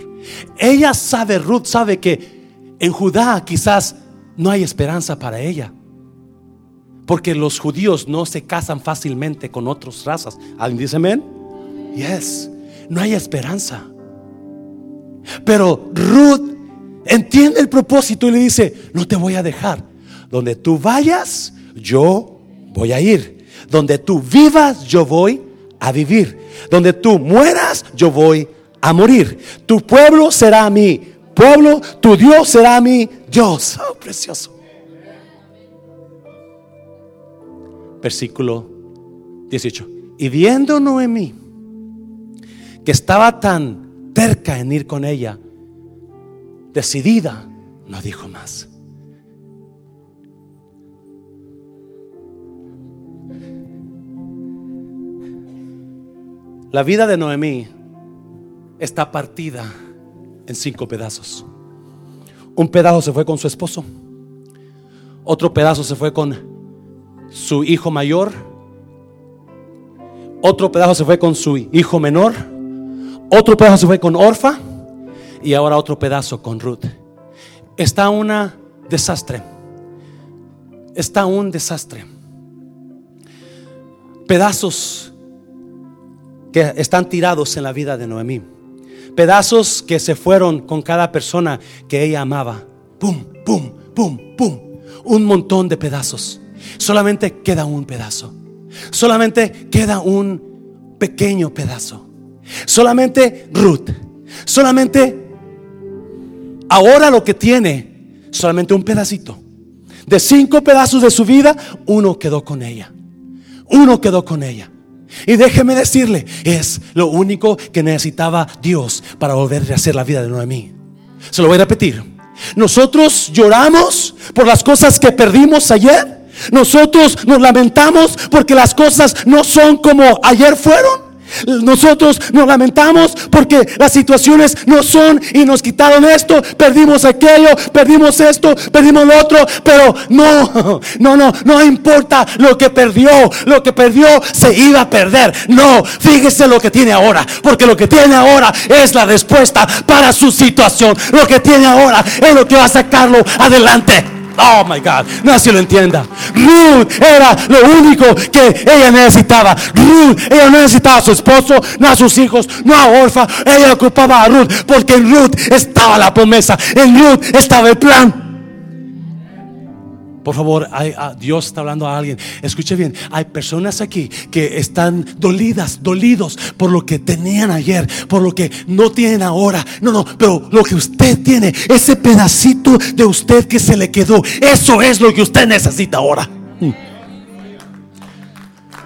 Ella sabe, Ruth sabe que en Judá quizás no hay esperanza para ella. Porque los judíos no se casan fácilmente con otras razas. ¿Alguien dice amén? Yes. No hay esperanza. Pero Ruth entiende el propósito y le dice, no te voy a dejar. Donde tú vayas, yo voy a ir. Donde tú vivas, yo voy a vivir. Donde tú mueras, yo voy a morir. Tu pueblo será mi pueblo, tu Dios será mi Dios. Oh, precioso. Versículo 18. Y viendo Noemí que estaba tan terca en ir con ella, decidida, no dijo más. La vida de Noemí está partida en cinco pedazos. Un pedazo se fue con su esposo. Otro pedazo se fue con su hijo mayor, otro pedazo se fue con su hijo menor, otro pedazo se fue con Orfa y ahora otro pedazo con Ruth. Está un desastre. Está un desastre. Pedazos que están tirados en la vida de Noemí. Pedazos que se fueron con cada persona que ella amaba. Pum, pum, pum, pum. Un montón de pedazos. Solamente queda un pedazo. Solamente queda un pequeño pedazo. Solamente Ruth. Solamente ahora lo que tiene, solamente un pedacito. De cinco pedazos de su vida, uno quedó con ella. Uno quedó con ella. Y déjeme decirle, es lo único que necesitaba Dios para volver a hacer la vida de Noemí. Se lo voy a repetir. Nosotros lloramos por las cosas que perdimos ayer nosotros nos lamentamos porque las cosas no son como ayer fueron. Nosotros nos lamentamos porque las situaciones no son y nos quitaron esto, perdimos aquello, perdimos esto, perdimos lo otro, pero no, no, no, no importa lo que perdió, lo que perdió se iba a perder. No, fíjese lo que tiene ahora, porque lo que tiene ahora es la respuesta para su situación. Lo que tiene ahora es lo que va a sacarlo adelante. Oh my God, no si lo entienda. Ruth era lo único que ella necesitaba. Ruth, ella no necesitaba a su esposo, no a sus hijos, no a Orfa. Ella ocupaba a Ruth porque en Ruth estaba la promesa, en Ruth estaba el plan. Por favor, ah, Dios está hablando a alguien. Escuche bien, hay personas aquí que están dolidas, dolidos por lo que tenían ayer, por lo que no tienen ahora. No, no, pero lo que usted tiene, ese pedacito de usted que se le quedó, eso es lo que usted necesita ahora.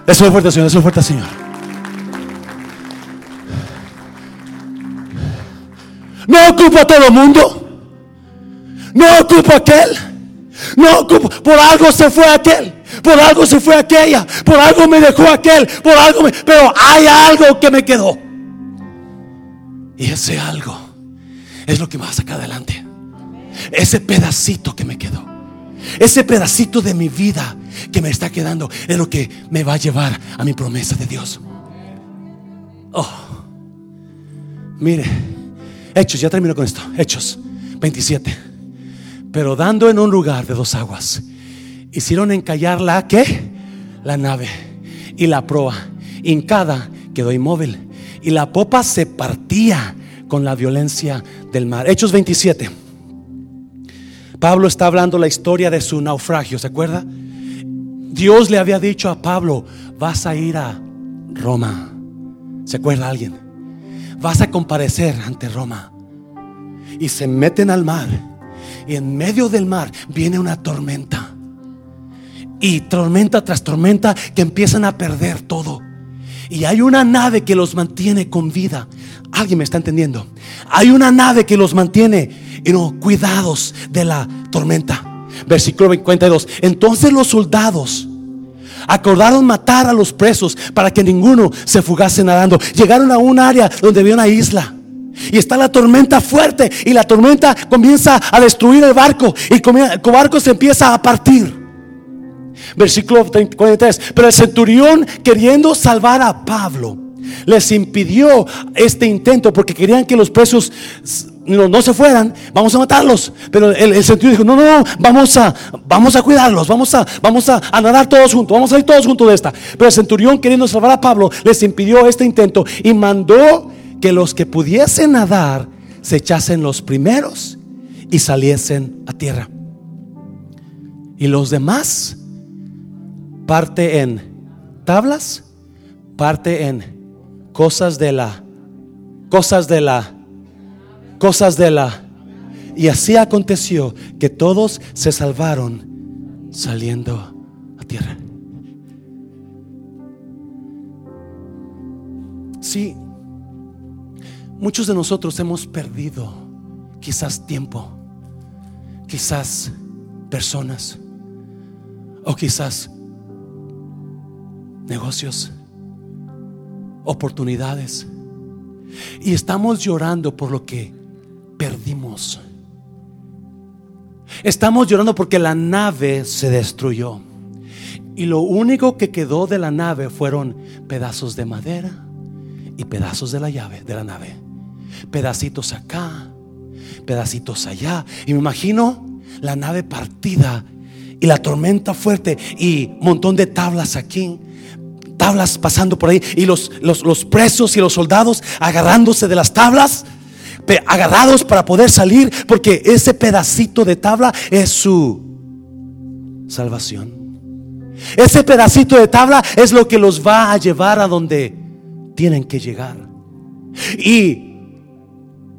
Eso es fuerte, Señor. Eso es fuerte, Señor. No ocupa todo el mundo. No ocupa aquel. No. Por algo se fue aquel. Por algo se fue aquella. Por algo me dejó aquel. Por algo me. Pero hay algo que me quedó. Y ese algo es lo que me va a sacar adelante. Ese pedacito que me quedó. Ese pedacito de mi vida que me está quedando es lo que me va a llevar a mi promesa de Dios. Oh, mire, Hechos, ya termino con esto. Hechos 27. Pero dando en un lugar de dos aguas, hicieron encallar la que la nave y la proa hincada quedó inmóvil y la popa se partía con la violencia del mar. Hechos 27. Pablo está hablando la historia de su naufragio, ¿se acuerda? Dios le había dicho a Pablo, vas a ir a Roma. ¿Se acuerda alguien? Vas a comparecer ante Roma. Y se meten al mar. Y en medio del mar viene una tormenta. Y tormenta tras tormenta que empiezan a perder todo. Y hay una nave que los mantiene con vida. Alguien me está entendiendo. Hay una nave que los mantiene y no cuidados de la tormenta. Versículo 52. Entonces los soldados acordaron matar a los presos para que ninguno se fugase nadando. Llegaron a un área donde había una isla. Y está la tormenta fuerte y la tormenta comienza a destruir el barco y el barco se empieza a partir. Versículo 43. Pero el centurión queriendo salvar a Pablo les impidió este intento porque querían que los presos no, se fueran, vamos a matarlos. Pero el, el sentido dijo, no, no, no, vamos a, vamos a cuidarlos, vamos a, vamos a, nadar todos juntos, vamos a ir todos juntos de esta. Pero el centurión queriendo salvar a Pablo les impidió este intento y mandó que los que pudiesen nadar se echasen los primeros y saliesen a tierra. Y los demás, parte en tablas, parte en cosas de la, cosas de la cosas de la... Y así aconteció que todos se salvaron saliendo a tierra. Sí, muchos de nosotros hemos perdido quizás tiempo, quizás personas o quizás negocios, oportunidades. Y estamos llorando por lo que perdimos. Estamos llorando porque la nave se destruyó. Y lo único que quedó de la nave fueron pedazos de madera y pedazos de la llave de la nave. Pedacitos acá, pedacitos allá. Y me imagino la nave partida y la tormenta fuerte y montón de tablas aquí. Tablas pasando por ahí y los, los, presos y los soldados agarrándose de las tablas agarrados para poder salir, porque ese pedacito de tabla es su salvación. Ese pedacito de tabla es lo que los va a llevar a donde tienen que llegar. Y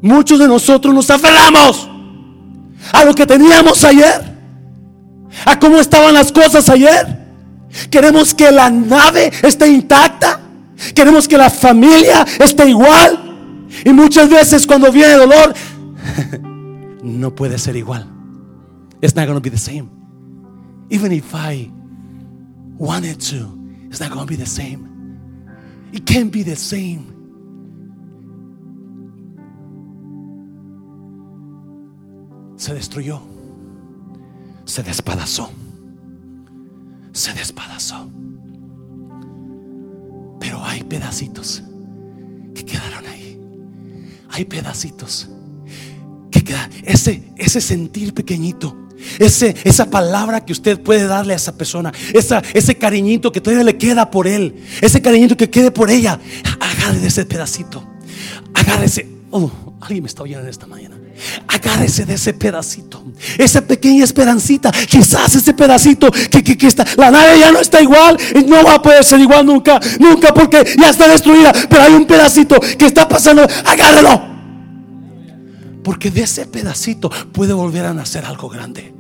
muchos de nosotros nos aferramos a lo que teníamos ayer, a cómo estaban las cosas ayer. Queremos que la nave esté intacta. Queremos que la familia esté igual. Y muchas veces cuando viene dolor, no puede ser igual. It's not going to be the same. Even if I wanted to, it's not going to be the same. It can't be the same. Se destruyó. Se despedazó. Se despedazó. Pero hay pedacitos que quedaron ahí hay pedacitos que queda ese, ese sentir pequeñito. Ese, esa palabra que usted puede darle a esa persona, esa, ese cariñito que todavía le queda por él, ese cariñito que quede por ella, agárrese ese pedacito, agárrese. Oh, alguien me está oyendo en esta mañana. Agárrese de ese pedacito, esa pequeña esperancita. Quizás ese pedacito que, que, está, la nave ya no está igual no va a poder ser igual nunca, nunca porque ya está destruida. Pero hay un pedacito que está pasando. Agárrelo, porque de ese pedacito puede volver a nacer algo grande.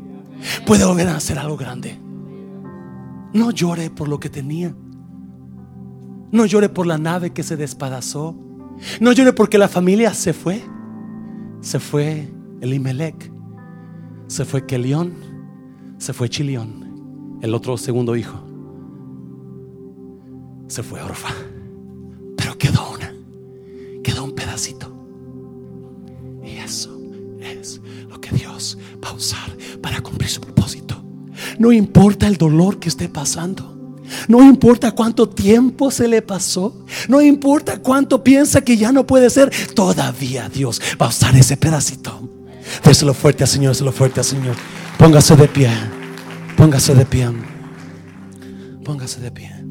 Puede volver a nacer algo grande. No llore por lo que tenía. No llore por la nave que se despedazó. No llore porque la familia se fue. Se fue Elimelech. Se fue Kelión. Se fue Chilión. El otro segundo hijo. Se fue Orfa. Pero quedó una. Quedó un pedacito. Y eso es lo que Dios va a usar para cumplir su propósito. No importa el dolor que esté pasando. No importa cuánto tiempo se le pasó. No importa cuánto piensa que ya no puede ser. Todavía Dios va a usar ese pedacito. Déselo fuerte al Señor, déselo fuerte al Señor. Póngase de pie. Póngase de pie. Póngase de pie.